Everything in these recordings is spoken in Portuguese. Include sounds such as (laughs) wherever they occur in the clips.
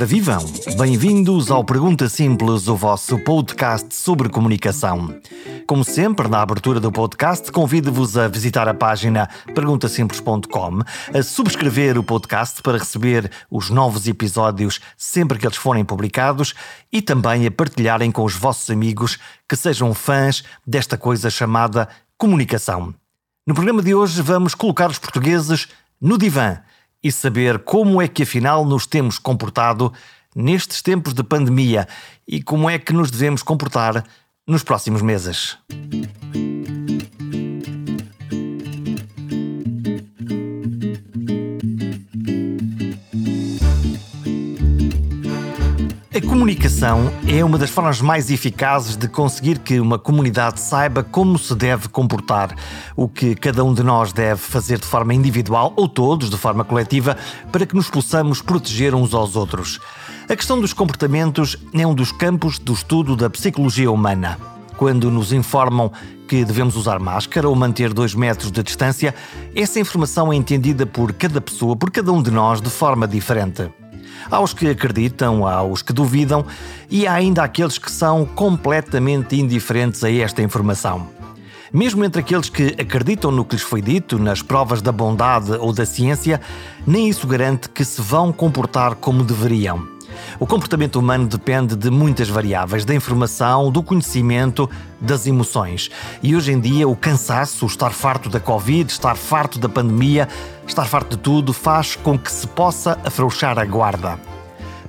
Ora! Bem-vindos ao Pergunta Simples, o vosso podcast sobre comunicação. Como sempre, na abertura do podcast, convido-vos a visitar a página perguntasimples.com, a subscrever o podcast para receber os novos episódios sempre que eles forem publicados e também a partilharem com os vossos amigos que sejam fãs desta coisa chamada comunicação. No programa de hoje vamos colocar os portugueses no divã e saber como é que afinal nos temos comportado nestes tempos de pandemia e como é que nos devemos comportar nos próximos meses. Comunicação é uma das formas mais eficazes de conseguir que uma comunidade saiba como se deve comportar, o que cada um de nós deve fazer de forma individual ou todos de forma coletiva para que nos possamos proteger uns aos outros. A questão dos comportamentos é um dos campos do estudo da psicologia humana. Quando nos informam que devemos usar máscara ou manter dois metros de distância, essa informação é entendida por cada pessoa, por cada um de nós, de forma diferente aos que acreditam, aos que duvidam e há ainda aqueles que são completamente indiferentes a esta informação. Mesmo entre aqueles que acreditam no que lhes foi dito, nas provas da bondade ou da ciência, nem isso garante que se vão comportar como deveriam. O comportamento humano depende de muitas variáveis, da informação, do conhecimento, das emoções. E hoje em dia, o cansaço, o estar farto da Covid, estar farto da pandemia, estar farto de tudo, faz com que se possa afrouxar a guarda.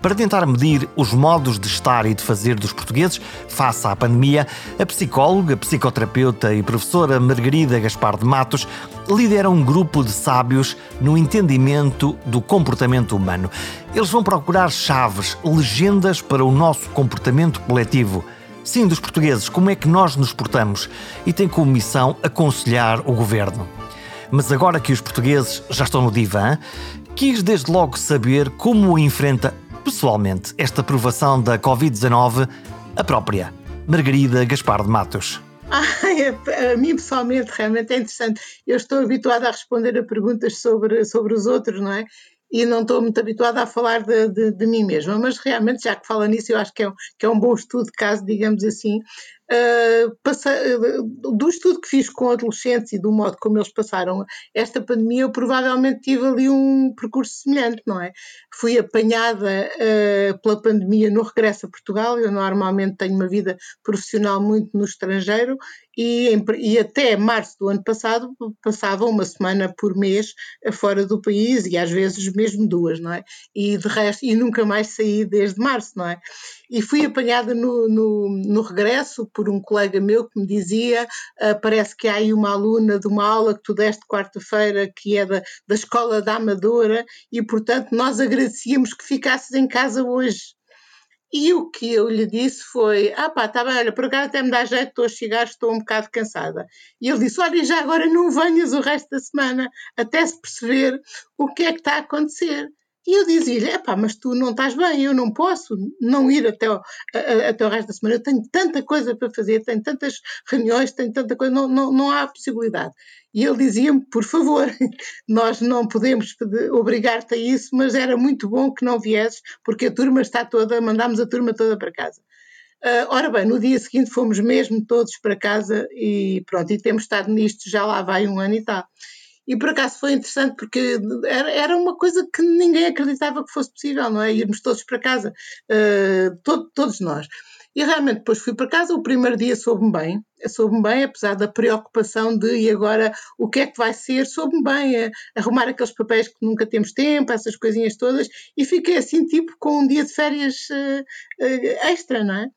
Para tentar medir os modos de estar e de fazer dos portugueses face à pandemia, a psicóloga, psicoterapeuta e professora Margarida Gaspar de Matos lidera um grupo de sábios no entendimento do comportamento humano. Eles vão procurar chaves, legendas para o nosso comportamento coletivo. Sim, dos portugueses, como é que nós nos portamos? E tem como missão aconselhar o governo. Mas agora que os portugueses já estão no divã, quis desde logo saber como enfrenta pessoalmente esta aprovação da Covid-19 a própria Margarida Gaspar de Matos. Ah, a mim pessoalmente realmente é interessante. Eu estou habituada a responder a perguntas sobre, sobre os outros, não é? E não estou muito habituada a falar de, de, de mim mesma, mas realmente, já que fala nisso, eu acho que é, que é um bom estudo de caso, digamos assim, uh, passa, uh, do estudo que fiz com adolescentes e do modo como eles passaram esta pandemia, eu provavelmente tive ali um percurso semelhante, não é? Fui apanhada uh, pela pandemia no regresso a Portugal, eu normalmente tenho uma vida profissional muito no estrangeiro e, e, até março do ano passado passava uma semana por mês fora do país e às vezes mesmo duas, não é? E de resto, e nunca mais saí desde março, não é? E fui apanhada no, no, no regresso por um colega meu que me dizia: uh, parece que há aí uma aluna de uma aula que tu deste quarta-feira que é da, da Escola da Amadora e, portanto, nós agradecíamos que ficasses em casa hoje. E o que eu lhe disse foi: Ah, pá, está bem, olha, por acaso até me dá jeito, estou a chegar, estou um bocado cansada. E ele disse: Olha, já agora não venhas o resto da semana, até se perceber o que é que está a acontecer. E eu dizia-lhe: epá, mas tu não estás bem, eu não posso não ir até o, a, até o resto da semana, eu tenho tanta coisa para fazer, tenho tantas reuniões, tenho tanta coisa, não, não, não há possibilidade. E ele dizia-me: por favor, (laughs) nós não podemos obrigar-te a isso, mas era muito bom que não viesses, porque a turma está toda, mandámos a turma toda para casa. Uh, ora bem, no dia seguinte fomos mesmo todos para casa e pronto, e temos estado nisto já lá vai um ano e tal. E por acaso foi interessante porque era, era uma coisa que ninguém acreditava que fosse possível, não é? Irmos todos para casa, uh, todo, todos nós. E realmente depois fui para casa, o primeiro dia soube-me bem, soube-me bem, apesar da preocupação de e agora o que é que vai ser, soube-me bem, a, arrumar aqueles papéis que nunca temos tempo, essas coisinhas todas, e fiquei assim tipo com um dia de férias uh, uh, extra, não é?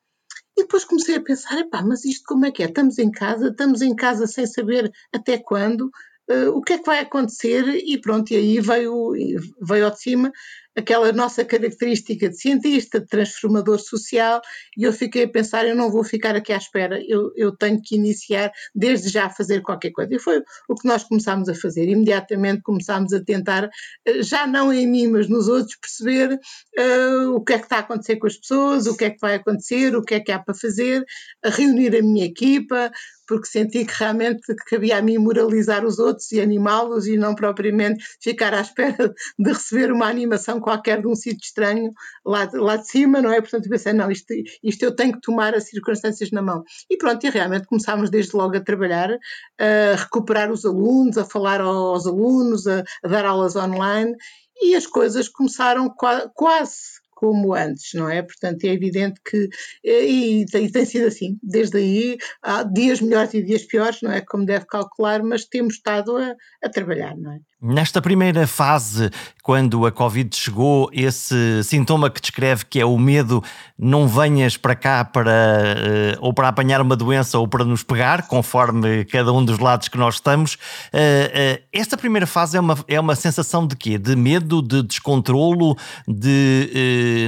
E depois comecei a pensar, epá, mas isto como é que é? Estamos em casa, estamos em casa sem saber até quando, uh, o que é que vai acontecer e pronto, e aí veio, veio ao de cima aquela nossa característica de cientista, de transformador social, e eu fiquei a pensar, eu não vou ficar aqui à espera, eu, eu tenho que iniciar desde já a fazer qualquer coisa. E foi o que nós começámos a fazer. Imediatamente começámos a tentar, eh, já não em mim, mas nos outros, perceber uh, o que é que está a acontecer com as pessoas, o que é que vai acontecer, o que é que há para fazer, a reunir a minha equipa, porque senti que realmente cabia a mim moralizar os outros e animá-los e não propriamente ficar à espera (laughs) de receber uma animação qualquer de um sítio estranho lá, lá de cima, não é? Portanto, pensei, não, isto, isto eu tenho que tomar as circunstâncias na mão. E pronto, e realmente começámos desde logo a trabalhar, a recuperar os alunos, a falar aos alunos, a, a dar aulas online e as coisas começaram quase como antes, não é? Portanto, é evidente que, eh, e, e, tem sido assim, desde aí, há dias melhores e dias piores, não é? Como deve calcular, mas temos estado a, a trabalhar, não é? Nesta primeira fase, quando a Covid chegou, esse sintoma que descreve que é o medo, não venhas para cá para uh, ou para apanhar uma doença ou para nos pegar, conforme cada um dos lados que nós estamos. Uh, esta primeira fase é uma, é uma sensação de quê? De medo, de descontrolo, de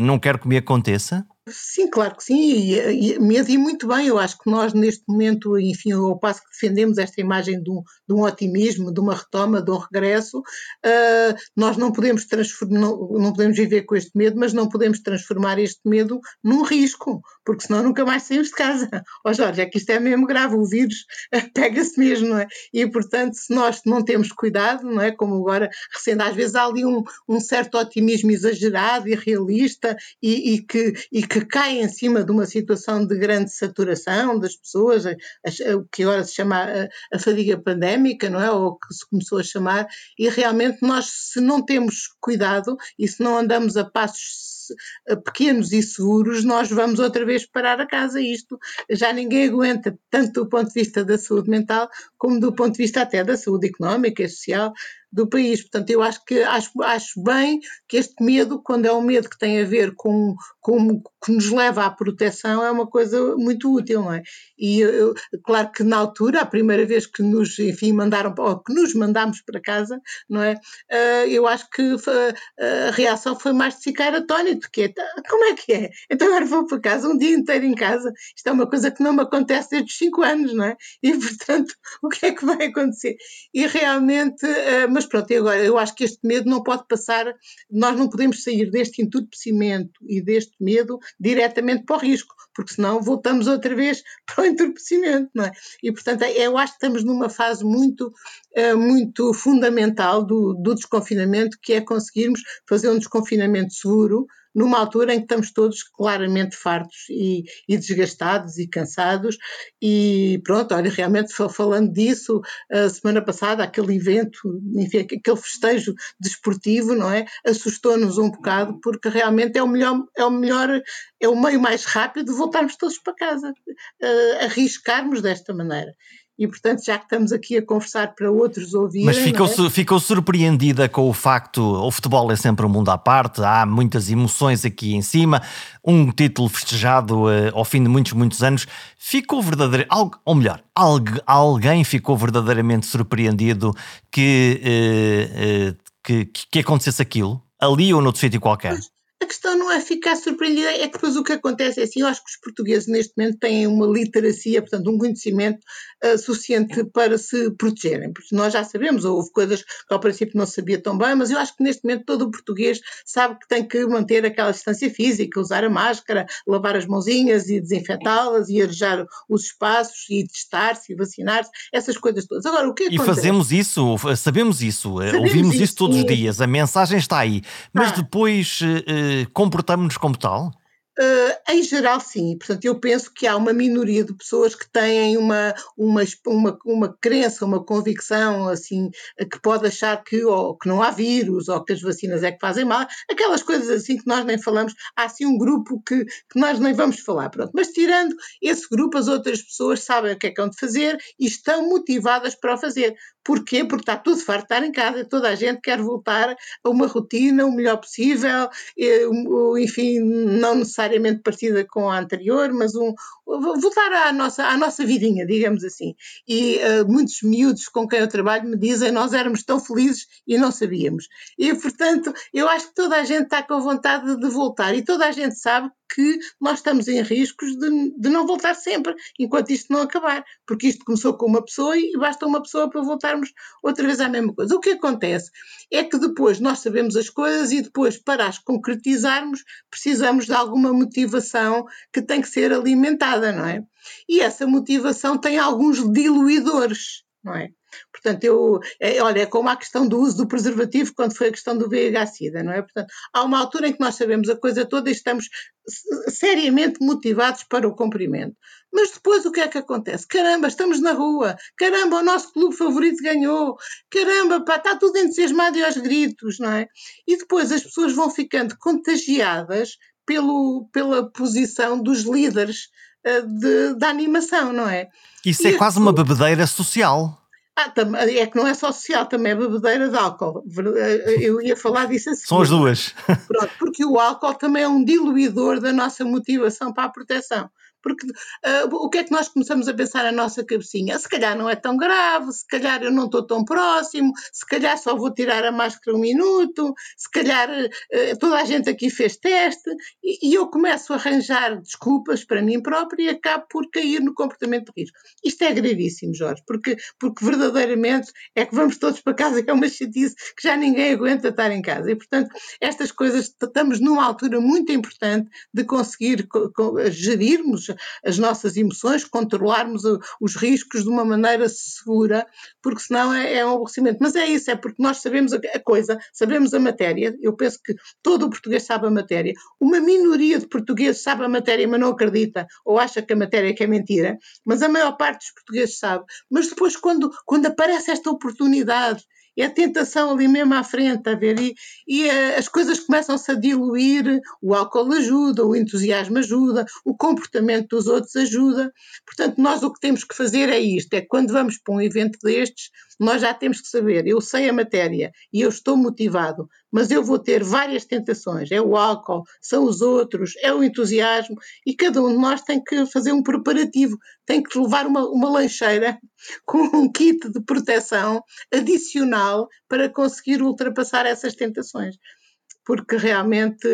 não quero que me aconteça? Sim, claro que sim, e, e, e muito bem. Eu acho que nós, neste momento, enfim, ao passo que defendemos esta imagem de um, de um otimismo, de uma retoma, de um regresso, uh, nós não podemos, transformar, não, não, podemos viver com este medo, mas não podemos transformar este medo num risco, porque senão nunca mais saímos de casa. Ó (laughs) oh, Jorge, é que isto é mesmo grave, o vírus (laughs) pega-se mesmo, não é? E, portanto, se nós não temos cuidado, não é? Como agora, recente, às vezes há ali um, um certo otimismo exagerado e realista e, e que, e que cai em cima de uma situação de grande saturação das pessoas, o que agora se chama a, a fadiga pandémica, não é? Ou que se começou a chamar, e realmente nós, se não temos cuidado e se não andamos a passos pequenos e seguros, nós vamos outra vez parar a casa. Isto já ninguém aguenta, tanto do ponto de vista da saúde mental, como do ponto de vista até da saúde económica e social do país. Portanto, eu acho que acho, acho bem que este medo, quando é um medo que tem a ver com, com que nos leva à proteção, é uma coisa muito útil, não é? E eu, claro que na altura, a primeira vez que nos, enfim, mandaram, ou que nos mandámos para casa, não é? Uh, eu acho que a reação foi mais de ficar atónito, que é, tá, como é que é? Então agora vou para casa, um dia inteiro em casa, isto é uma coisa que não me acontece desde os 5 anos, não é? E portanto, (laughs) o que é que vai acontecer? E realmente, uh, mas pronto, agora eu acho que este medo não pode passar, nós não podemos sair deste entorpecimento e deste medo diretamente para o risco, porque senão voltamos outra vez (laughs) para o entorpecimento, não é? E portanto eu acho que estamos numa fase muito, eh, muito fundamental do, do desconfinamento, que é conseguirmos fazer um desconfinamento seguro, numa altura em que estamos todos claramente fartos e, e desgastados e cansados. E pronto, olha, realmente falando disso, a semana passada, aquele evento, enfim, aquele festejo desportivo, não é? Assustou-nos um bocado, porque realmente é o melhor, é o melhor, é o meio mais rápido de voltarmos todos para casa, uh, arriscarmos desta maneira e portanto já que estamos aqui a conversar para outros ouvirem... Mas ficou, é? ficou surpreendida com o facto, o futebol é sempre um mundo à parte, há muitas emoções aqui em cima, um título festejado uh, ao fim de muitos, muitos anos, ficou verdadeiro, ou melhor, alguém ficou verdadeiramente surpreendido que, uh, uh, que, que acontecesse aquilo? Ali ou noutro sítio qualquer? A questão não ficar surpreendida, é que depois o que acontece é assim, eu acho que os portugueses neste momento têm uma literacia, portanto um conhecimento uh, suficiente para se protegerem, porque nós já sabemos, houve coisas que ao princípio não sabia tão bem, mas eu acho que neste momento todo o português sabe que tem que manter aquela distância física, usar a máscara, lavar as mãozinhas e desinfetá-las e arejar os espaços e testar-se e vacinar-se, essas coisas todas. Agora, o que acontece? E fazemos isso, sabemos isso, eh, sabemos ouvimos isso, isso todos os dias, a mensagem está aí, mas ah. depois... Uh, comportamos-nos como tal? Uh, em geral, sim. Portanto, eu penso que há uma minoria de pessoas que têm uma, uma, uma, uma crença, uma convicção, assim, que pode achar que, ou, que não há vírus, ou que as vacinas é que fazem mal, aquelas coisas assim que nós nem falamos. Há assim um grupo que, que nós nem vamos falar. Pronto. Mas tirando esse grupo, as outras pessoas sabem o que é que hão de fazer e estão motivadas para o fazer. Porquê? Porque está tudo farto estar em casa, toda a gente quer voltar a uma rotina o melhor possível, enfim, não necessariamente parecida com a anterior, mas um, voltar à nossa, à nossa vidinha, digamos assim. E uh, muitos miúdos com quem eu trabalho me dizem nós éramos tão felizes e não sabíamos. E, portanto, eu acho que toda a gente está com vontade de voltar e toda a gente sabe que nós estamos em riscos de, de não voltar sempre, enquanto isto não acabar, porque isto começou com uma pessoa e basta uma pessoa para voltarmos outra vez à mesma coisa. O que acontece é que depois nós sabemos as coisas e depois, para as concretizarmos, precisamos de alguma motivação que tem que ser alimentada, não é? E essa motivação tem alguns diluidores, não é? Portanto, eu, é, olha, é como a questão do uso do preservativo quando foi a questão do VIH-Sida, não é? Portanto, há uma altura em que nós sabemos a coisa toda e estamos seriamente motivados para o cumprimento. Mas depois o que é que acontece? Caramba, estamos na rua, caramba, o nosso clube favorito ganhou, caramba, pá, está tudo entusiasmado e aos gritos, não é? E depois as pessoas vão ficando contagiadas pelo, pela posição dos líderes uh, de, da animação, não é? Isso é e é quase uma bebedeira social. Ah, é que não é só social, também é bebedeira de álcool. Eu ia falar disso assim. São as duas. Pronto, porque o álcool também é um diluidor da nossa motivação para a proteção. Porque uh, o que é que nós começamos a pensar na nossa cabecinha? Se calhar não é tão grave, se calhar eu não estou tão próximo, se calhar só vou tirar a máscara um minuto, se calhar uh, toda a gente aqui fez teste, e, e, eu começo a arranjar desculpas para mim próprio e acabo por cair no comportamento de risco. Isto é gravíssimo, Jorge, porque, porque verdadeiramente é que vamos todos para casa é uma chatice que já ninguém aguenta estar em casa. E, portanto, estas coisas estamos numa altura muito importante de conseguir gerirmos as nossas emoções, controlarmos os riscos de uma maneira segura, porque senão é, é um aborrecimento. Mas é isso, é porque nós sabemos a, coisa, sabemos a matéria, eu penso que todo o português sabe a matéria, uma minoria de portugueses sabe a matéria, mas não acredita, ou acha que a matéria é que é mentira, mas a maior parte dos portugueses sabe. Mas depois, quando, quando aparece esta oportunidade é a tentação ali mesmo à frente, a ver? E, e uh, as coisas começam-se a diluir, o álcool ajuda, o entusiasmo ajuda, o comportamento dos outros ajuda. Portanto, nós o que temos que fazer é isto: é quando vamos para um evento destes, nós já temos que saber, eu sei a matéria e eu estou motivado, mas eu vou ter várias tentações. É o álcool, são os outros, é o entusiasmo, e cada um de nós tem que fazer um preparativo, tem que levar uma, uma lancheira (laughs) com um kit de proteção adicional para conseguir ultrapassar essas tentações porque realmente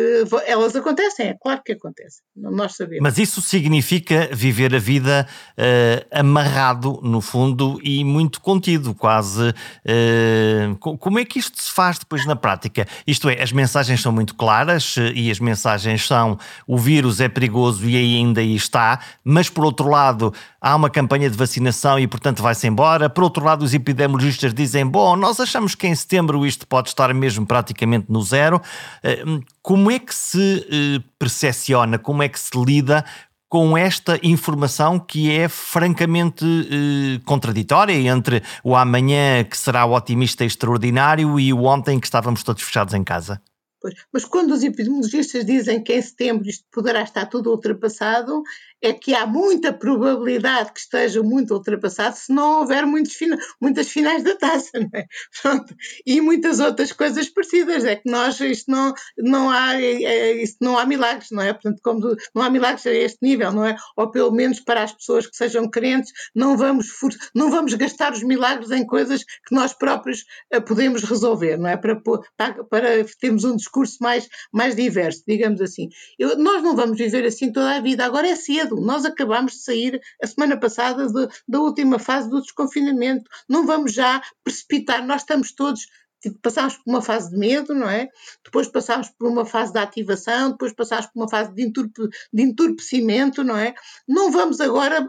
elas acontecem, é claro que acontecem, nós sabemos. Mas isso significa viver a vida uh, amarrado, no fundo, e muito contido, quase. Uh, como é que isto se faz depois na prática? Isto é, as mensagens são muito claras uh, e as mensagens são o vírus é perigoso e ainda aí está, mas por outro lado há uma campanha de vacinação e portanto vai-se embora. Por outro lado, os epidemiologistas dizem, bom, nós achamos que em setembro isto pode estar mesmo praticamente no zero. Eh, como é que se eh, percepciona, como é que se lida com esta informação que é francamente eh, contraditória entre o amanhã que será o otimista extraordinário e o ontem que estávamos todos fechados em casa? Pois, mas quando os epidemiologistas dizem que em setembro isto poderá estar tudo ultrapassado, é que há muita probabilidade que esteja muito ultrapassado se não houver muitos muitas finais da taça, (laughs) é? Pronto. E muitas outras coisas parecidas. É que nós, isto não, não há, é, é, isto não há milagres, não é? Portanto, como não há milagres a este nível, não é? Ou pelo menos para as pessoas que sejam crentes, não vamos, não vamos gastar os milagres em coisas que nós próprios uh, podemos resolver, não é? Para, para, para termos um discurso mais, mais diverso, digamos assim. Eu, nós não vamos viver assim toda a vida. Agora é cedo nós acabamos de sair a semana passada de, da última fase do desconfinamento. Não vamos já precipitar, nós estamos todos tipo, passámos por uma fase de medo, não é? Depois passámos por uma fase de ativação, depois passámos por uma fase de, enturpe, de entorpecimento, não é? Não vamos agora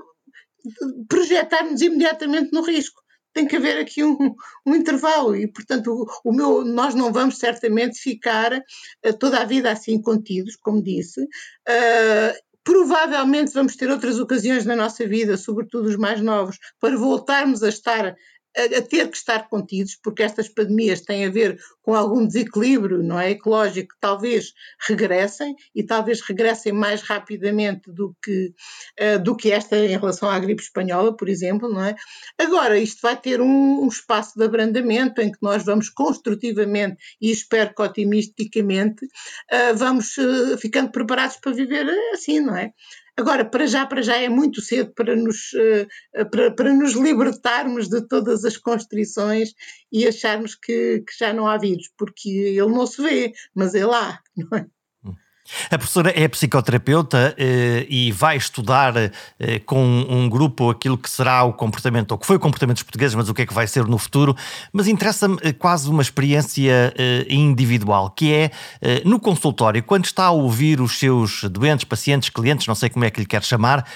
projetar-nos imediatamente no risco. Tem que haver aqui um, um intervalo e, portanto, o, o, meu, nós não vamos certamente ficar uh, toda a vida assim contidos, como disse, uh, Provavelmente vamos ter outras ocasiões na nossa vida, sobretudo os mais novos, para voltarmos a estar a, a, ter que estar contidos, porque estas pandemias têm a ver com algum desequilíbrio não é, ecológico, talvez regressem e talvez regressem mais rapidamente do que, uh, do que esta em relação à gripe espanhola, por exemplo. Não é? Agora, isto vai ter um, um espaço de abrandamento em que nós vamos construtivamente e espero que otimisticamente uh, vamos uh, ficando preparados para viver assim, não é? Agora, para já, para já é muito cedo para nos, uh, para, para nos libertarmos de todas as constrições e acharmos que, que já não há vírus, porque ele não se vê, mas ele há, (laughs) não é? A professora é psicoterapeuta eh, e vai estudar eh, com um grupo aquilo que será o comportamento, ou que foi o comportamento dos portugueses, mas o que é que vai ser no futuro. Mas interessa-me eh, quase uma experiência eh, individual, que é eh, no consultório, quando está a ouvir os seus doentes, pacientes, clientes, não sei como é que lhe quer chamar,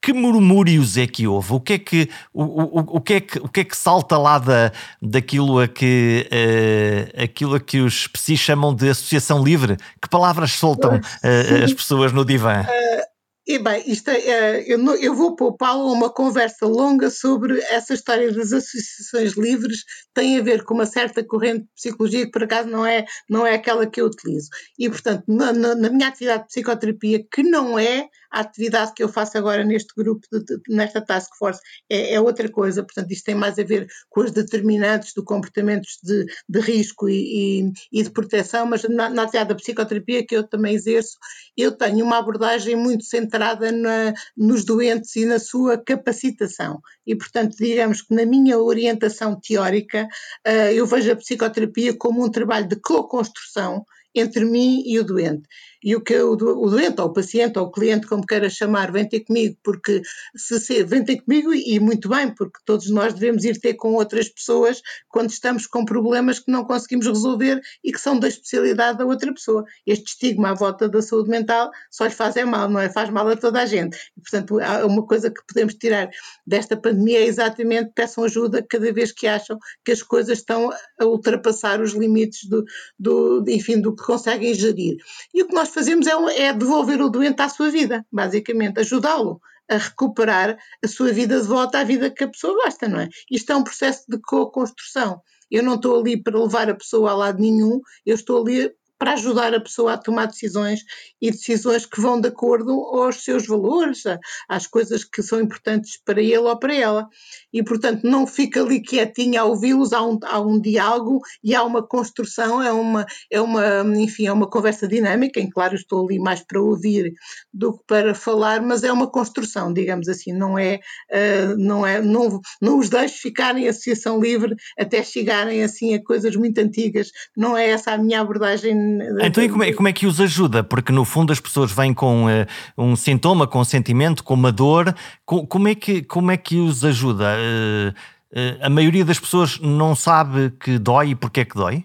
que murmúrios é que houve? O que é que, o, o, o que, é que, o que, é que salta lá da, daquilo a que, uh, aquilo a que os psis chamam de associação livre? Que palavras soltam uh, as pessoas no divã? Uh, e bem, isto é, eu, não, eu vou poupá-lo a uma conversa longa sobre essa história das associações livres, tem a ver com uma certa corrente de psicologia que por acaso não é, não é aquela que eu utilizo. E portanto, na, na, na minha atividade de psicoterapia, que não é a atividade que eu faço agora neste grupo, de, de, nesta task force, é, é, outra coisa. Portanto, isto tem mais a ver com os determinantes do comportamentos de, de risco e, e, e, de proteção, mas na, na atividade da psicoterapia que eu também exerço, eu tenho uma abordagem muito centrada na, nos doentes e na sua capacitação. E, portanto, digamos que na minha orientação teórica, uh, eu vejo a psicoterapia como um trabalho de co-construção entre mim e o doente e o que o, o doente, ou o paciente, ou o cliente, como queira chamar, vem ter comigo, porque se, se vem ter comigo e muito bem, porque todos nós devemos ir ter com outras pessoas quando estamos com problemas que não conseguimos resolver e que são da especialidade da outra pessoa. Este estigma à volta da saúde mental só lhe faz é mal, não é? Faz mal a toda a gente. E, portanto, uma coisa que podemos tirar desta pandemia é exatamente peçam ajuda cada vez que acham que as coisas estão a ultrapassar os limites do, do enfim, do que conseguem gerir. E o que nós nós fazemos é, é devolver o doente à sua vida, basicamente, ajudá-lo a recuperar a sua vida de volta à vida que a pessoa gosta, não é? Isto é um processo de co-construção. Eu não estou ali para levar a pessoa a lado nenhum, eu estou ali para ajudar a pessoa a tomar decisões e decisões que vão de acordo aos seus valores, às coisas que são importantes para ele ou para ela. E, portanto, não fica ali quietinha a ouvi-los, há um, há um diálogo e há uma construção, é uma, é uma, enfim, é uma conversa dinâmica, em claro estou ali mais para ouvir do que para falar, mas é uma construção, digamos assim, não é, uh, não é, não, não os deixo ficarem em associação livre até chegarem assim a coisas muito antigas, não é essa a minha abordagem então, e como é, como é que os ajuda? Porque no fundo as pessoas vêm com uh, um sintoma, com um sentimento, com uma dor. Com, como, é que, como é que os ajuda? Uh, uh, a maioria das pessoas não sabe que dói e porque é que dói?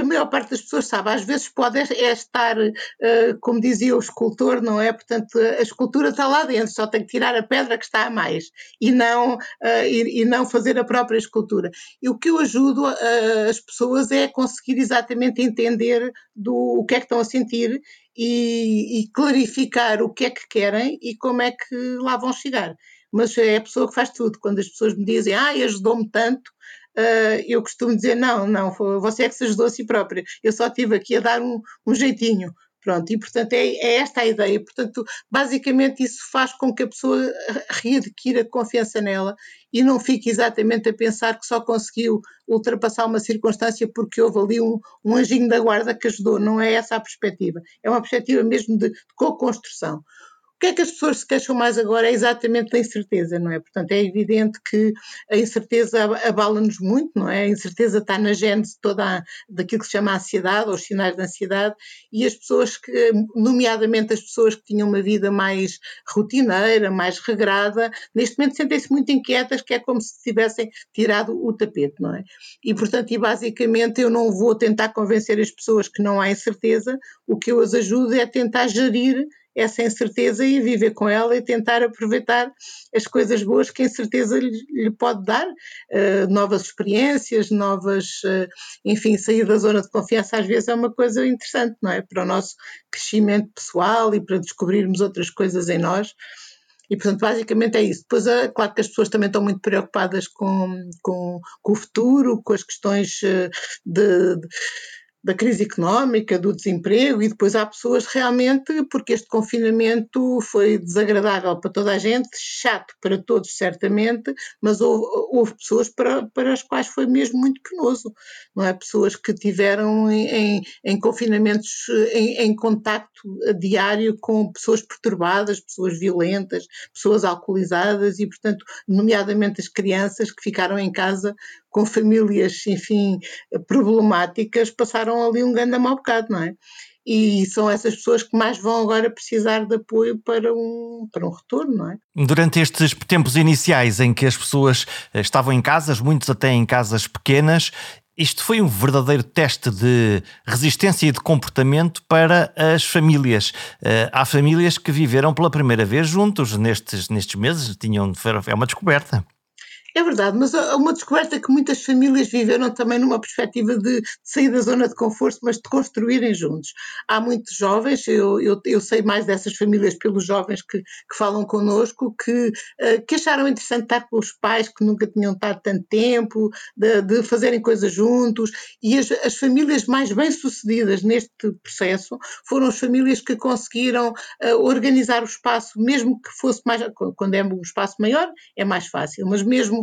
A maior parte das pessoas sabe, às vezes pode é estar, uh, como dizia o escultor, não é? Portanto, a escultura está lá dentro, só tem que tirar a pedra que está a mais e não, uh, e, não fazer a própria escultura. E o que eu ajudo uh, as pessoas é conseguir exatamente entender do, o que é que estão a sentir e, e clarificar o que é que querem e como é que lá vão chegar mas é a pessoa que faz tudo. Quando as pessoas me dizem, ah, ajudou-me tanto, uh, eu costumo dizer: não, não, você é que se ajudou a si própria, eu só estive aqui a dar um, um jeitinho. Pronto, e portanto é, é, esta a ideia. Portanto, basicamente isso faz com que a pessoa readquira confiança nela e não fique exatamente a pensar que só conseguiu ultrapassar uma circunstância porque houve ali um, um anjinho da guarda que ajudou. Não é essa a perspectiva. É uma perspectiva mesmo de, de co-construção que é que as pessoas se queixam mais agora é exatamente da incerteza, não é? Portanto, é evidente que a incerteza abala-nos muito, não é? A incerteza está na gênese toda a, daquilo que se chama ansiedade, ou os sinais da ansiedade, e as pessoas que, nomeadamente as pessoas que tinham uma vida mais rotineira, mais regrada, neste momento sentem-se muito inquietas, que é como se tivessem tirado o tapete, não é? E, portanto, e basicamente eu não vou tentar convencer as pessoas que não há incerteza, o que eu as ajudo é tentar gerir essa incerteza e viver com ela e tentar aproveitar as coisas boas que a incerteza lhe, lhe pode dar, uh, novas experiências, novas, uh, enfim, sair da zona de confiança às vezes é uma coisa interessante, não é? Para o nosso crescimento pessoal e para descobrirmos outras coisas em nós. E, portanto, basicamente é isso. Depois, é claro que as pessoas também estão muito preocupadas com, com, com o futuro, com as questões de, de da crise económica, do desemprego, e depois há pessoas realmente, porque este confinamento foi desagradável para toda a gente, chato para todos, certamente, mas houve, houve pessoas para, para as quais foi mesmo muito penoso, não é? Pessoas que tiveram em, em, confinamentos em, em contacto diário com pessoas perturbadas, pessoas violentas, pessoas alcoolizadas e, portanto, nomeadamente as crianças que ficaram em casa com famílias, enfim, problemáticas, passaram ali um grande mau bocado, não é? e são essas pessoas que mais vão agora precisar de apoio para um, para um retorno, não é? Durante estes tempos iniciais em que as pessoas eh, estavam em casas, muitos até em casas pequenas, isto foi um verdadeiro teste de resistência e de comportamento para as famílias. Uh, há famílias que viveram pela primeira vez juntos nestes, nestes meses, tinham, é uma descoberta. É verdade, mas uma descoberta que muitas famílias viveram também numa perspectiva de, de sair da zona de conforto, mas de construírem juntos. Há muitos jovens, eu, eu, eu sei mais dessas famílias pelos jovens que, que falam connosco, que, uh, que acharam interessante estar com os pais que nunca tinham estado tanto tempo, de, de fazerem coisas juntos, e as, as famílias mais bem-sucedidas neste processo foram as famílias que conseguiram uh, organizar o espaço, mesmo que fosse mais, quando é um espaço maior, é mais fácil, mas mesmo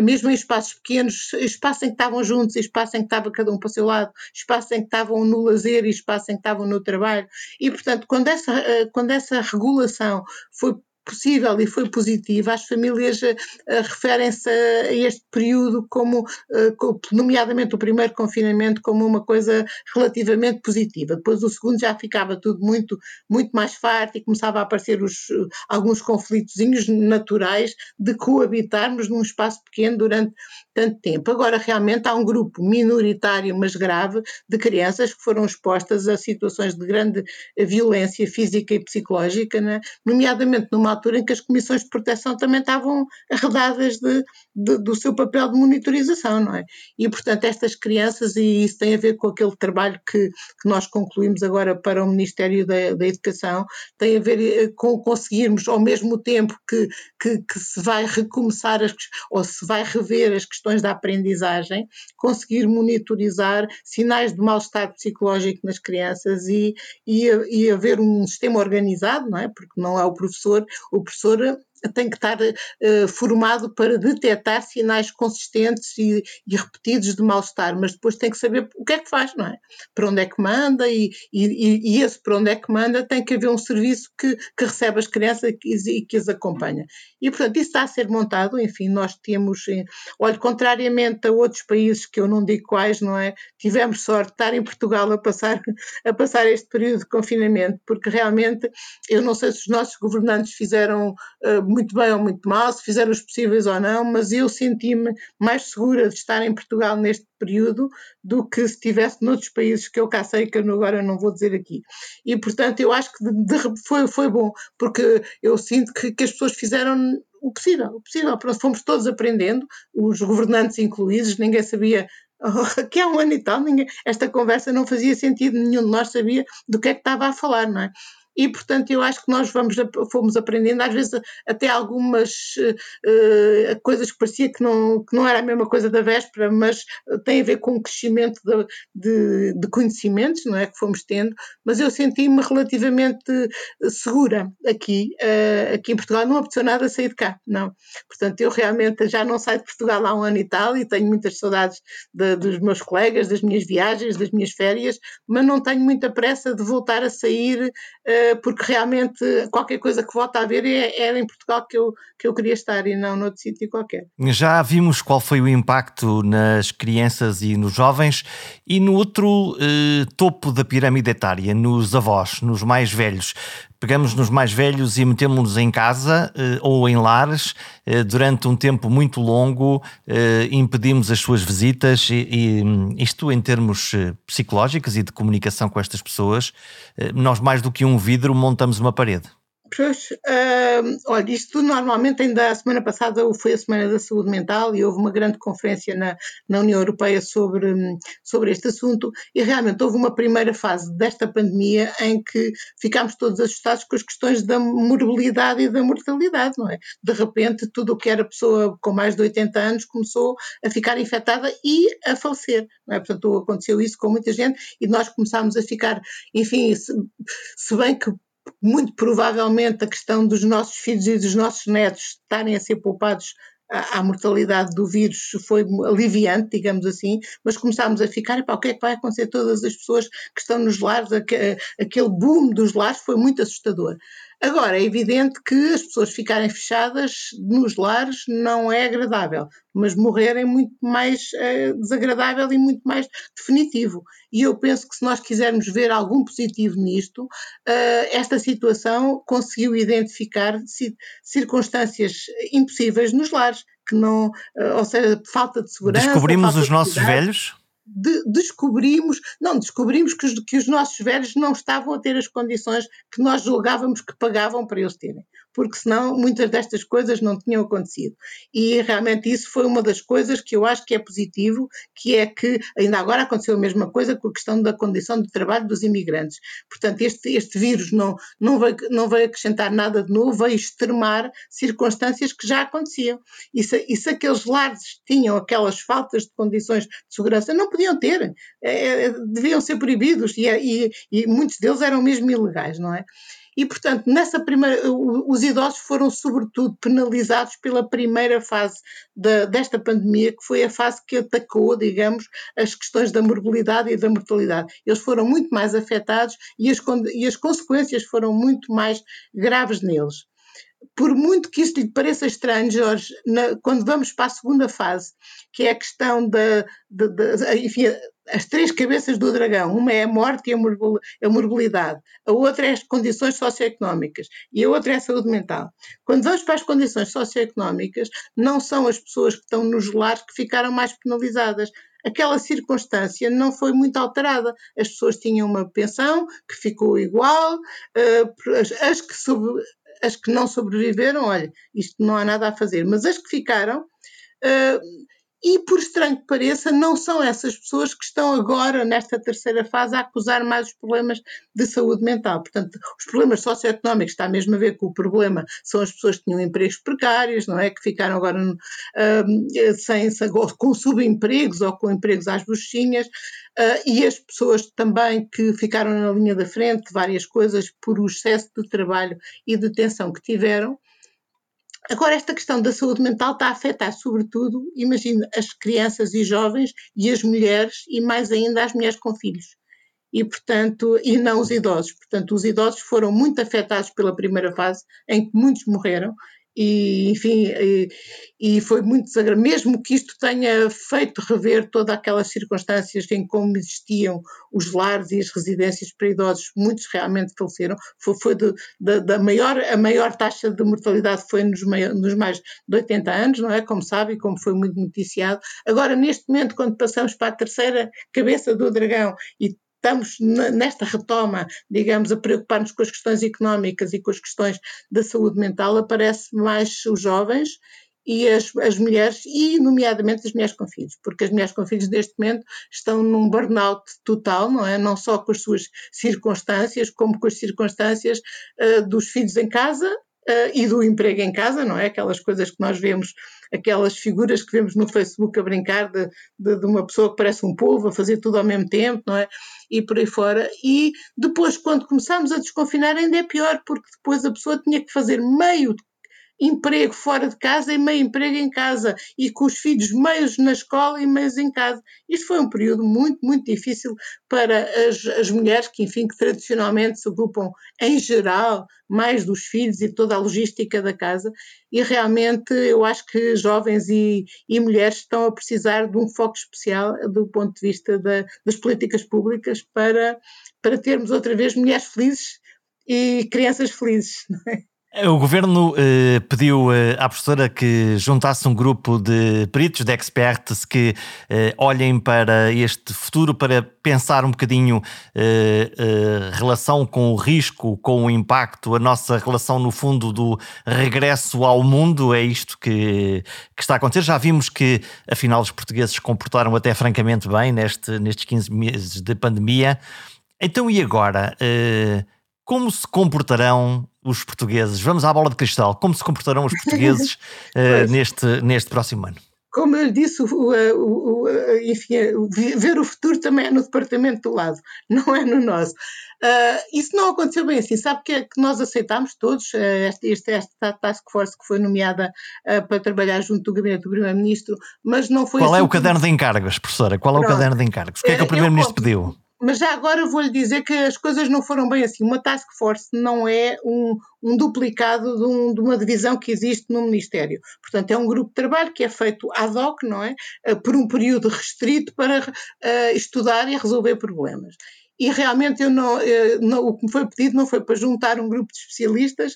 mesmo, em espaços pequenos, espaço em que estavam juntos, espaço em que estava cada um para o seu lado, espaço em que estavam no lazer e espaço em que estavam no trabalho. E, portanto, quando essa, eh, quando essa regulação foi possível e foi positiva, as famílias uh, referem-se a este período como, uh, nomeadamente o primeiro confinamento, como uma coisa relativamente positiva. Depois o segundo já ficava tudo muito, muito mais farto e começava a aparecer os, alguns conflitozinhos naturais de coabitarmos num espaço pequeno durante tanto tempo. Agora, realmente, há um grupo minoritário, mas grave, de crianças que foram expostas a situações de grande violência física e psicológica, né? nomeadamente numa altura em que as comissões de proteção também estavam arredadas de, de, do seu papel de monitorização, não é? E, portanto, estas crianças, e isso tem a ver com aquele trabalho que, que nós concluímos agora para o Ministério da, da Educação, tem a ver eh, com conseguirmos, ao mesmo tempo que, que, que se vai recomeçar, as, ou se vai rever as questões da aprendizagem, conseguir monitorizar sinais de mal-estar psicológico nas crianças e, e, e haver um sistema organizado, não é? Porque não é o professor, o professor tem que estar uh, formado para detectar sinais consistentes e, e repetidos de mal-estar, mas depois tem que saber o que é que faz, não é? Para onde é que manda e, e, e esse para onde é que manda tem que haver um serviço que, que recebe as crianças e, que as acompanha. E, portanto, isso está a ser montado, enfim, nós temos, eh, olha, contrariamente a outros países que eu não digo quais, não é? Tivemos sorte de estar em Portugal a passar, (laughs) a passar este período de confinamento, porque realmente eu não sei se os nossos governantes fizeram uh, muito bem ou muito mal, se fizeram os possíveis ou não, mas eu senti-me mais segura de estar em Portugal neste período do que se estivesse noutros países que eu cá sei que eu agora não vou dizer aqui. E, portanto, eu acho que de, de, foi, foi bom, porque eu sinto que, que as pessoas fizeram o possível, o possível. Pronto, fomos todos aprendendo, os governantes incluídos, ninguém sabia (laughs) que há um ano e tal, ninguém, esta conversa não fazia sentido, nenhum de nós sabia do que é que estava a falar, não é? E portanto eu acho que nós vamos, fomos aprendendo, às vezes até algumas uh, coisas que parecia que não, que não era a mesma coisa da véspera, mas tem a ver com o crescimento de, de, de conhecimentos não é, que fomos tendo, mas eu senti-me relativamente segura aqui, uh, aqui em Portugal, não apeteceu nada sair de cá, não. Portanto, eu realmente já não saio de Portugal há um ano e tal e tenho muitas saudades de, dos meus colegas, das minhas viagens, das minhas férias, mas não tenho muita pressa de voltar a sair uh, porque realmente qualquer coisa que volta a ver é, era em Portugal que eu, que eu queria estar e não noutro sítio qualquer. Já vimos qual foi o impacto nas crianças e nos jovens e no outro eh, topo da pirâmide etária, nos avós, nos mais velhos pegamos nos mais velhos e metemos-nos em casa eh, ou em lares eh, durante um tempo muito longo, eh, impedimos as suas visitas e, e, isto em termos psicológicos e de comunicação com estas pessoas, nós mais do que um vidro montamos uma parede. Pois, olha, isto normalmente ainda a semana passada foi a Semana da Saúde Mental e houve uma grande conferência na, na União Europeia sobre, sobre este assunto e realmente houve uma primeira fase desta pandemia em que ficámos todos assustados com as questões da morbilidade e da mortalidade, não é? De repente tudo o que era pessoa com mais de 80 anos começou a ficar infectada e a falecer, não é? Portanto aconteceu isso com muita gente e nós começámos a ficar, enfim, se, se bem que muito provavelmente a questão dos nossos filhos e dos nossos netos estarem a ser poupados à mortalidade do vírus foi aliviante, digamos assim, mas começámos a ficar, epá, o que é que vai acontecer todas as pessoas que estão nos lares, aquele boom dos lares foi muito assustador. Agora, é evidente que as pessoas ficarem fechadas nos lares não é agradável, mas morrer é muito mais uh, desagradável e muito mais definitivo. E eu penso que se nós quisermos ver algum positivo nisto, uh, esta situação conseguiu identificar circunstâncias impossíveis nos lares, que não, uh, ou seja, falta de segurança. Descobrimos os nossos velhos? De, descobrimos, não, descobrimos que os, que os nossos velhos não estavam a ter as condições que nós julgávamos que pagavam para eles terem porque senão muitas destas coisas não tinham acontecido. E realmente isso foi uma das coisas que eu acho que é positivo, que é que ainda agora aconteceu a mesma coisa com a questão da condição de trabalho dos imigrantes. Portanto, este, este vírus não, não, veio, não veio acrescentar nada de novo, veio extremar circunstâncias que já aconteciam. E se, e se aqueles lares tinham aquelas faltas de condições de segurança, não podiam ter, é, é deviam ser proibidos e, e, e muitos deles eram mesmo ilegais, não é? E, portanto, nessa primeira, os idosos foram, sobretudo, penalizados pela primeira fase de, desta pandemia, que foi a fase que atacou, digamos, as questões da morbilidade e da mortalidade. Eles foram muito mais afetados e as, e as consequências foram muito mais graves neles por muito que isto lhe pareça estranho, Jorge, na, quando vamos para a segunda fase, que é a questão da, de, de, enfim, as três cabeças do dragão, uma é a morte e a morbilidade, a outra é as condições socioeconómicas e a outra é a saúde mental. Quando vamos para as condições socioeconómicas, não são as pessoas que estão nos lares que ficaram mais penalizadas, aquela circunstância não foi muito alterada. As pessoas tinham uma pensão que ficou igual, eh, as que, as que não sobreviveram, olha, isto não há nada a fazer, mas as que ficaram. Uh, e, por estranho que pareça, não são essas pessoas que estão agora, nesta terceira fase, a acusar mais os problemas de saúde mental. Portanto, os problemas socioeconómicos está mesmo a ver com o problema, são as pessoas que tinham empregos precários, não é? Que ficaram agora uh, sem, com subempregos ou com empregos às buchinhas, uh, e as pessoas também que ficaram na linha da frente, várias coisas, por o excesso de trabalho e de tensão que tiveram. Agora, esta questão da saúde mental está a afetar, sobretudo, imagina, as crianças e jovens e as mulheres, e mais ainda as mulheres com filhos. E, portanto, e não os idosos. Portanto, os idosos foram muito afetados pela primeira fase, em que muitos morreram, e enfim, e, e, foi muito desagradável, mesmo que isto tenha feito rever todas aquelas circunstâncias em como existiam os lares e as residências para idosos, muitos realmente faleceram, foi, foi de, de, da maior, a maior taxa de mortalidade foi nos, nos mais de 80 anos, não é, como sabe, e como foi muito noticiado. Agora, neste momento, quando passamos para a terceira cabeça do dragão e estamos nesta retoma, digamos, a preocupar-nos com as questões económicas e com as questões da saúde mental, aparece mais os jovens e as, as mulheres, e nomeadamente as mulheres com filhos, porque as mulheres com filhos neste momento estão num burnout total, não é? Não só com as suas circunstâncias, como com as circunstâncias uh, dos filhos em casa uh, e do emprego em casa, não é? Aquelas coisas que nós vemos aquelas figuras que vemos no Facebook a brincar de, de, de, uma pessoa que parece um povo, a fazer tudo ao mesmo tempo, não é? E por aí fora. E depois, quando começámos a desconfinar, ainda é pior, porque depois a pessoa tinha que fazer meio emprego fora de casa e meio emprego em casa, e com os filhos meios na escola e meios em casa. Isto foi um período muito, muito difícil para as, as mulheres que, enfim, que tradicionalmente se ocupam, em geral, mais dos filhos e toda a logística da casa, e realmente eu acho que jovens e, e mulheres estão a precisar de um foco especial do ponto de vista da, das políticas públicas para, para termos outra vez mulheres felizes e crianças felizes. (laughs) É? O governo eh, pediu eh, à professora que juntasse um grupo de peritos, de experts, que eh, olhem para este futuro para pensar um bocadinho eh, eh, relação com o risco, com o impacto, a nossa relação, no fundo, do regresso ao mundo. É isto que, que está a acontecer. Já vimos que, afinal, os portugueses se comportaram até francamente bem neste, nestes 15 meses de pandemia. Então, e agora? Eh, como se comportarão os portugueses? Vamos à bola de cristal. Como se comportarão os portugueses (laughs) uh, neste, neste próximo ano? Como eu disse, o, o, o, enfim, ver o futuro também é no departamento do lado, (laughs) não é no nosso. Uh, isso não aconteceu bem assim. Sabe que, é que nós aceitámos todos uh, esta, esta task force que foi nomeada uh, para trabalhar junto do gabinete do Primeiro-Ministro, mas não foi Qual assim é o caderno de encargos, professora? Qual é o caderno de encargos? O que é que o Primeiro-Ministro pediu? Mas já agora vou-lhe dizer que as coisas não foram bem assim. Uma task force não é um, um duplicado de, um, de, uma divisão que existe no Ministério. Portanto, é um grupo de trabalho que é feito ad hoc, não é? Uh, por um período restrito para uh, estudar e resolver problemas e realmente eu não, eu, não, o que me foi pedido não foi para juntar um grupo de especialistas,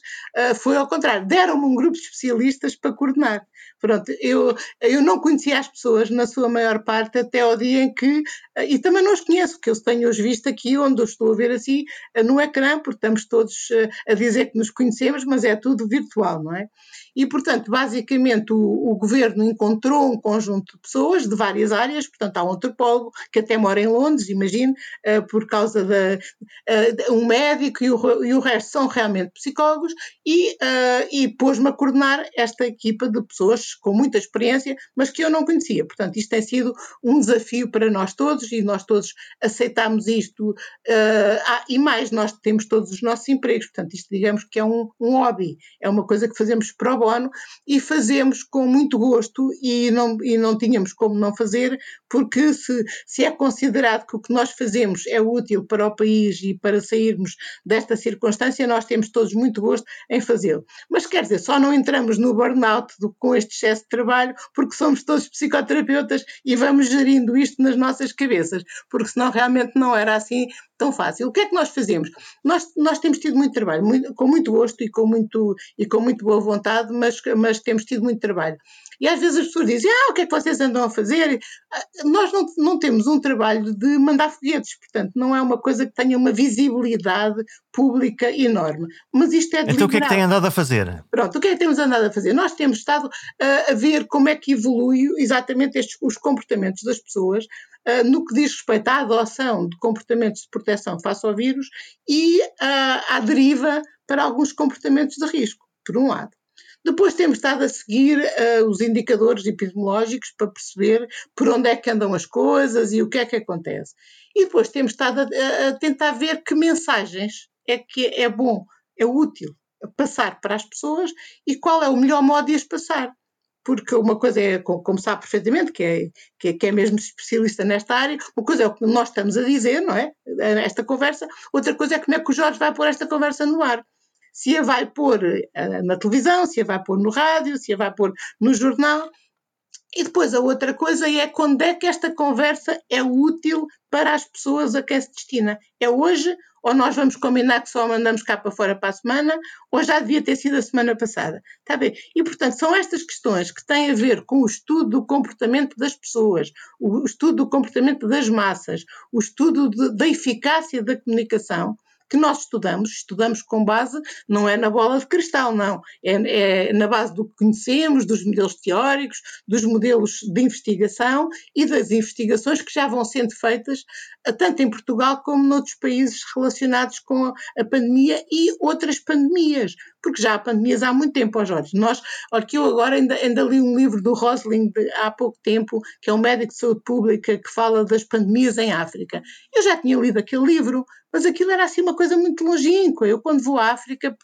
foi ao contrário, deram-me um grupo de especialistas para coordenar. Pronto, eu, eu não conhecia as pessoas, na sua maior parte, até ao dia em que, uh, e também não os conheço, que eu tenho-os visto aqui, onde eu estou a ver assim, uh, no ecrã, porque estamos todos a dizer que nos conhecemos, mas é tudo virtual, não é? E, portanto, basicamente o, o, governo encontrou um conjunto de pessoas de várias áreas, portanto, há um antropólogo que até mora em Londres, imagine, uh, por causa de, um médico e o, e o, resto são realmente psicólogos, e, e pôs-me a coordenar esta equipa de pessoas com muita experiência, mas que eu não conhecia. Portanto, isto tem sido um desafio para nós todos e nós todos aceitamos isto. Ah, e mais, nós temos todos os nossos empregos, portanto, isto digamos que é um, um hobby, é uma coisa que fazemos para o carbono e fazemos com muito gosto e não, e não tínhamos como não fazer, porque se, se é considerado que o que nós fazemos é útil para o país e para sairmos desta circunstância, nós temos todos muito gosto em fazê-lo. Mas quer dizer, só não entramos no burnout do, com este excesso de trabalho porque somos todos psicoterapeutas e vamos gerindo isto nas nossas cabeças, porque senão realmente não era assim tão fácil. O que é que nós fazemos? Nós, nós temos tido muito trabalho, muito, com muito gosto e com muito, e com muito boa vontade, mas, mas temos tido muito trabalho. E às vezes as pessoas dizem, ah, o que é que vocês andam a fazer? Ah, nós não, não temos um trabalho de mandar foguetes, portanto, não é uma coisa que tenha uma visibilidade pública enorme. Mas isto é deliberado. Então o que é que têm andado a fazer? Pronto, o que é que temos andado a fazer? Nós temos estado a, a ver como é que evolui exatamente estes, os comportamentos das pessoas no que diz respeito à adoção de comportamentos de proteção face ao vírus e uh, à deriva para alguns comportamentos de risco, por um lado. Depois temos estado a seguir uh, os indicadores epidemiológicos para perceber por onde é que andam as coisas e o que é que acontece. E depois temos estado a, a tentar ver que mensagens é que é bom, é útil passar para as pessoas e qual é o melhor modo de as passar. Porque uma coisa é, como sabe perfeitamente, que é, que é, que é mesmo especialista nesta área, uma coisa é o que nós estamos a dizer, não é? Esta conversa, outra coisa é como é que o Jorge vai pôr esta conversa no ar se a vai pôr uh, na televisão, se a vai pôr no rádio, se a vai pôr no jornal. E depois a outra coisa é quando é que esta conversa é útil para as pessoas a quem se destina. É hoje ou nós vamos combinar que só mandamos cá para fora para a semana, ou já devia ter sido a semana passada. Está bem? E, portanto, são estas questões que têm a ver com o estudo do comportamento das pessoas, o estudo do comportamento das massas, o estudo de, da eficácia da comunicação, que nós estudamos, estudamos com base, não é na bola de cristal, não, é, é, na base do que conhecemos, dos modelos teóricos, dos modelos de investigação e das investigações que já vão sendo feitas tanto em Portugal como noutros países relacionados com a pandemia e outras pandemias, porque já há pandemias há muito tempo, ó Jorge. Nós, olha que eu agora ainda, ainda li um livro do Rosling de, há pouco tempo, que é um médico de saúde pública que fala das pandemias em África. Eu já tinha lido aquele livro, mas aquilo era assim uma coisa muito longínqua. Eu, quando vou à África,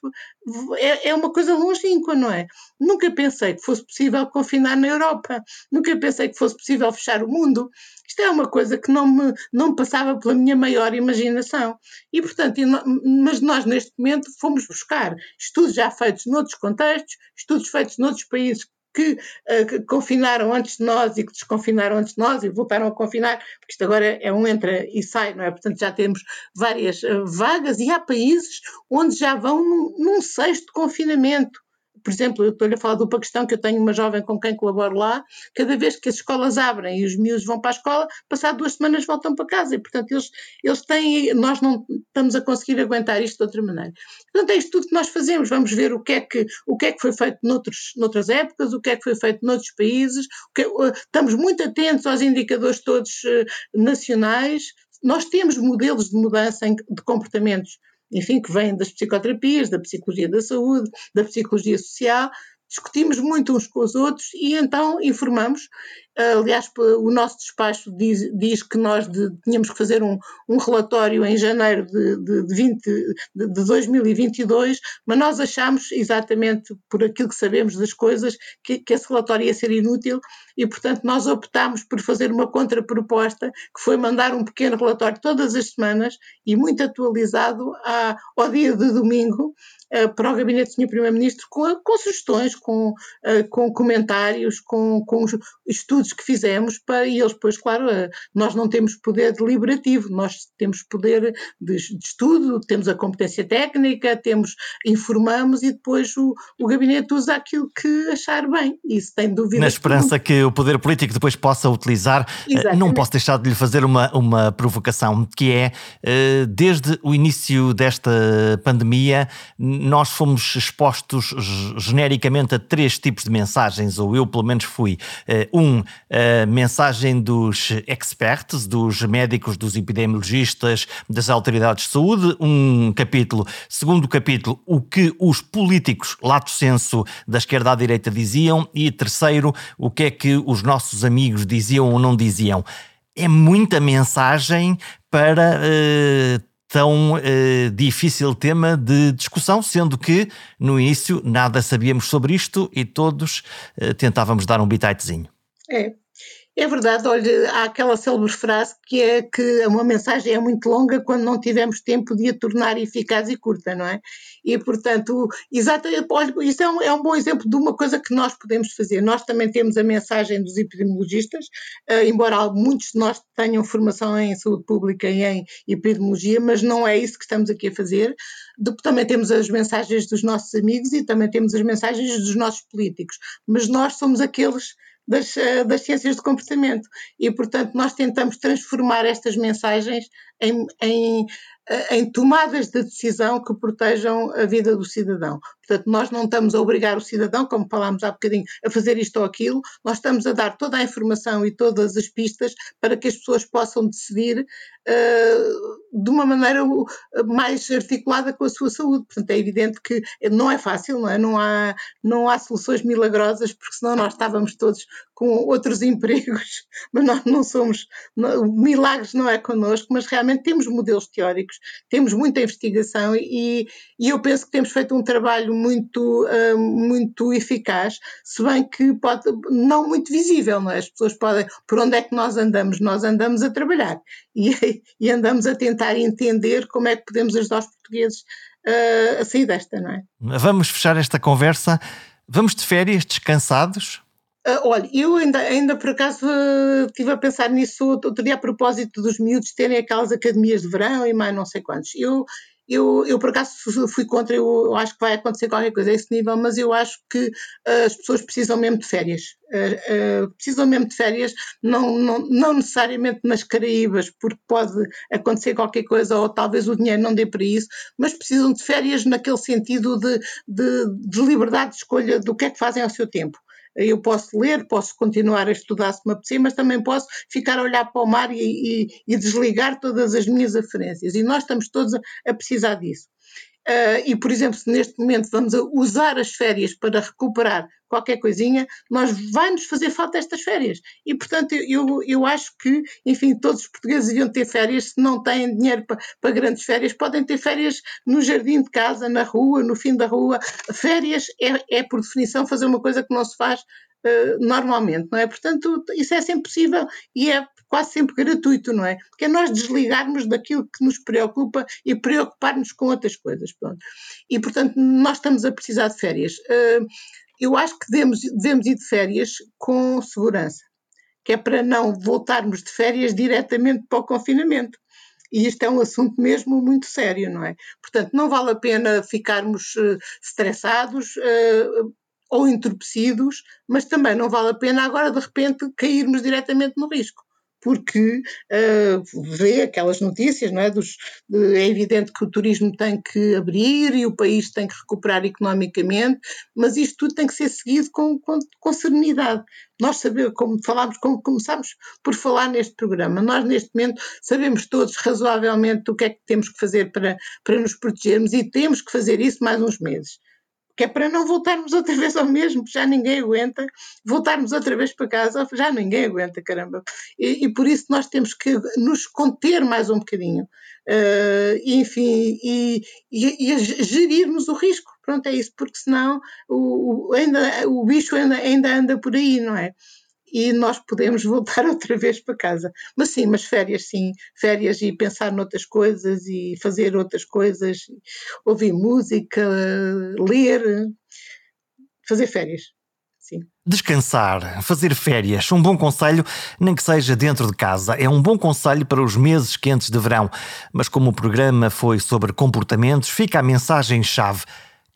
é, é uma coisa longínqua, não é? Nunca pensei que fosse possível confinar na Europa, nunca pensei que fosse possível fechar o mundo. Isto é uma coisa que não me, não passava pela minha maior imaginação. E, portanto, mas nós neste momento fomos buscar estudos já feitos noutros contextos, estudos feitos noutros países que, uh, que, confinaram antes de nós e que desconfinaram antes de nós e voltaram a confinar, porque isto agora é um entra e sai, não é? Portanto, já temos várias uh, vagas e há países onde já vão num, num sexto confinamento por exemplo, eu estou-lhe a falar do Paquistão, que eu tenho uma jovem com quem colaboro lá, cada vez que as escolas abrem e os miúdos vão para a escola, passado duas semanas voltam para casa, e portanto eles, eles têm, nós não estamos a conseguir aguentar isto de outra maneira. Portanto é isto tudo que nós fazemos, vamos ver o que é que, o que, é que foi feito noutros, noutras épocas, o que é que foi feito noutros países, que, estamos muito atentos aos indicadores todos uh, nacionais, nós temos modelos de mudança de comportamentos enfim, que vêm das psicoterapias, da psicologia da saúde, da psicologia social, discutimos muito uns com os outros e então informamos Aliás, o nosso despacho diz, diz que nós de, tínhamos que fazer um, um relatório em janeiro de, de, de, 20, de, de 2022, mas nós achamos, exatamente por aquilo que sabemos das coisas, que, que esse relatório ia ser inútil e, portanto, nós optámos por fazer uma contraproposta, que foi mandar um pequeno relatório todas as semanas e muito atualizado à, ao dia de domingo, uh, para o gabinete do Sr. Primeiro-Ministro com, com, sugestões, com, uh, com comentários, com, com estudos que fizemos para, e eles depois, claro, uh, nós não temos poder deliberativo, nós temos poder de, de, estudo, temos a competência técnica, temos, informamos e depois o, o gabinete usa aquilo que achar bem. Isso tem dúvida. Na esperança que, que o poder político depois possa utilizar, Exatamente. não posso deixar de lhe fazer uma, uma provocação, que é, desde o início desta pandemia, nós fomos expostos genericamente a três tipos de mensagens, ou eu pelo menos fui. Eh, um, a mensagem dos experts, dos médicos, dos epidemiologistas, das autoridades de saúde. Um capítulo. Segundo capítulo, o que os políticos, lato senso, da esquerda à direita diziam. E terceiro, o que é que os nossos amigos diziam ou não diziam é muita mensagem para uh, tão uh, difícil tema de discussão, sendo que no início nada sabíamos sobre isto e todos uh, tentávamos dar um bititezinho. É, é verdade, olha, há aquela célebre frase que é que uma mensagem é muito longa quando não tivemos tempo de a tornar eficaz e curta, não é? E, portanto, exatamente, olha, isso é um, é um bom exemplo de uma coisa que nós podemos fazer. Nós também temos a mensagem dos epidemiologistas, uh, embora muitos de nós tenham formação em saúde pública e em epidemiologia, mas não é isso que estamos aqui a fazer. também temos as mensagens dos nossos amigos e também temos as mensagens dos nossos políticos, mas nós somos aqueles das, eh, das ciências do comportamento. E, portanto, nós tentamos transformar estas mensagens em, em em tomadas de decisão que protejam a vida do cidadão. Portanto, nós não estamos a obrigar o cidadão, como falámos há bocadinho, a fazer isto ou aquilo, nós estamos a dar toda a informação e todas as pistas para que as pessoas possam decidir uh, de uma maneira mais articulada com a sua saúde. Portanto, é evidente que não é fácil, não, é? não, há, não há soluções milagrosas, porque senão nós estávamos todos com outros (laughs) empregos, mas nós não somos, não, milagres não é connosco, mas realmente temos modelos teóricos temos muita investigação e, e eu penso que temos feito um trabalho muito, uh, muito eficaz, se bem que pode, não muito visível, não é? As pessoas podem, por onde é que nós andamos? Nós andamos a trabalhar e, (laughs) e andamos a tentar entender como é que podemos ajudar os portugueses uh, a sair desta, não é? Vamos fechar esta conversa. Vamos de férias descansados? Uh, olha, eu ainda, ainda por acaso uh, estive a pensar nisso outro dia a propósito dos miúdos terem aquelas academias de verão e mais não sei quantos. Eu, eu, eu por acaso fui contra, eu, eu acho que vai acontecer qualquer coisa a esse nível, mas eu acho que uh, as pessoas precisam mesmo de férias. precisam mesmo de férias, não, não, não necessariamente nas Caraíbas, porque pode acontecer qualquer coisa ou talvez o dinheiro não dê para isso, mas precisam de férias naquele sentido de, de, de liberdade de escolha do que é que fazem ao seu tempo eu posso ler, posso continuar a estudar se me apetecer, mas também posso ficar a olhar para o mar e, e, e desligar todas as minhas aferências. E nós estamos todos a, a precisar disso. Uh, e, por exemplo, se neste momento vamos usar as férias para recuperar qualquer coisinha, nós vai-nos fazer falta estas férias. E, portanto, eu, eu acho que, enfim, todos os portugueses deviam ter férias, se não têm dinheiro para, para grandes férias, podem ter férias no jardim de casa, na rua, no fim da rua. Férias é, é por definição, fazer uma coisa que não se faz Uh, normalmente, não é? Portanto, isso é sempre possível e é quase sempre gratuito, não é? Porque é nós desligarmos daquilo que nos preocupa e preocupar-nos com outras coisas, pronto. E, portanto, nós estamos a precisar de férias. Uh, eu acho que devemos, devemos ir de férias com segurança, que é para não voltarmos de férias diretamente para o confinamento. E isto é um assunto mesmo muito sério, não é? Portanto, não vale a pena ficarmos uh, estressados uh, ou entorpecidos, mas também não vale a pena agora de repente cairmos diretamente no risco porque uh, vê aquelas notícias, não é? Dos, de, é evidente que o turismo tem que abrir e o país tem que recuperar economicamente, mas isto tudo tem que ser seguido com, com, com serenidade. Nós sabemos, como falámos, como começámos por falar neste programa, nós neste momento sabemos todos razoavelmente o que é que temos que fazer para, para nos protegermos e temos que fazer isso mais uns meses que é para não voltarmos outra vez ao mesmo, já ninguém aguenta, voltarmos outra vez para casa, já ninguém aguenta, caramba. E, e por isso nós temos que nos conter mais um bocadinho, uh, enfim, e, e, e, gerirmos o risco. Pronto, é isso, porque senão o, o, ainda, o bicho ainda, ainda anda por aí, não é? E nós podemos voltar (laughs) outra vez para casa. Mas sim, mas férias sim, férias e pensar noutras coisas e fazer outras coisas, ouvir música, ler, fazer férias. Sim. Descansar, fazer férias, um bom conselho, nem que seja dentro de casa. É um bom conselho para os meses quentes de verão. Mas como o programa foi sobre comportamentos, fica a mensagem-chave: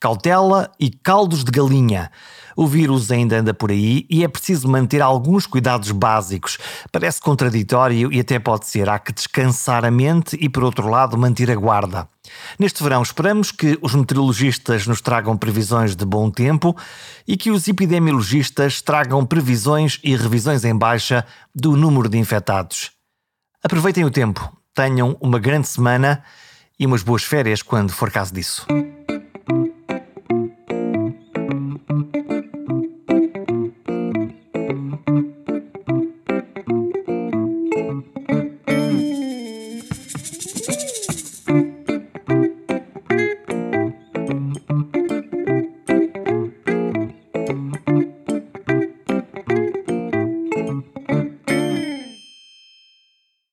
cautela e caldos de galinha. O vírus ainda anda por aí e é preciso manter alguns cuidados básicos. Parece contraditório e até pode ser. Há que descansar a mente e, por outro lado, manter a guarda. Neste verão, esperamos que os meteorologistas nos tragam previsões de bom tempo e que os epidemiologistas tragam previsões e revisões em baixa do número de infectados. Aproveitem o tempo, tenham uma grande semana e umas boas férias quando for caso disso.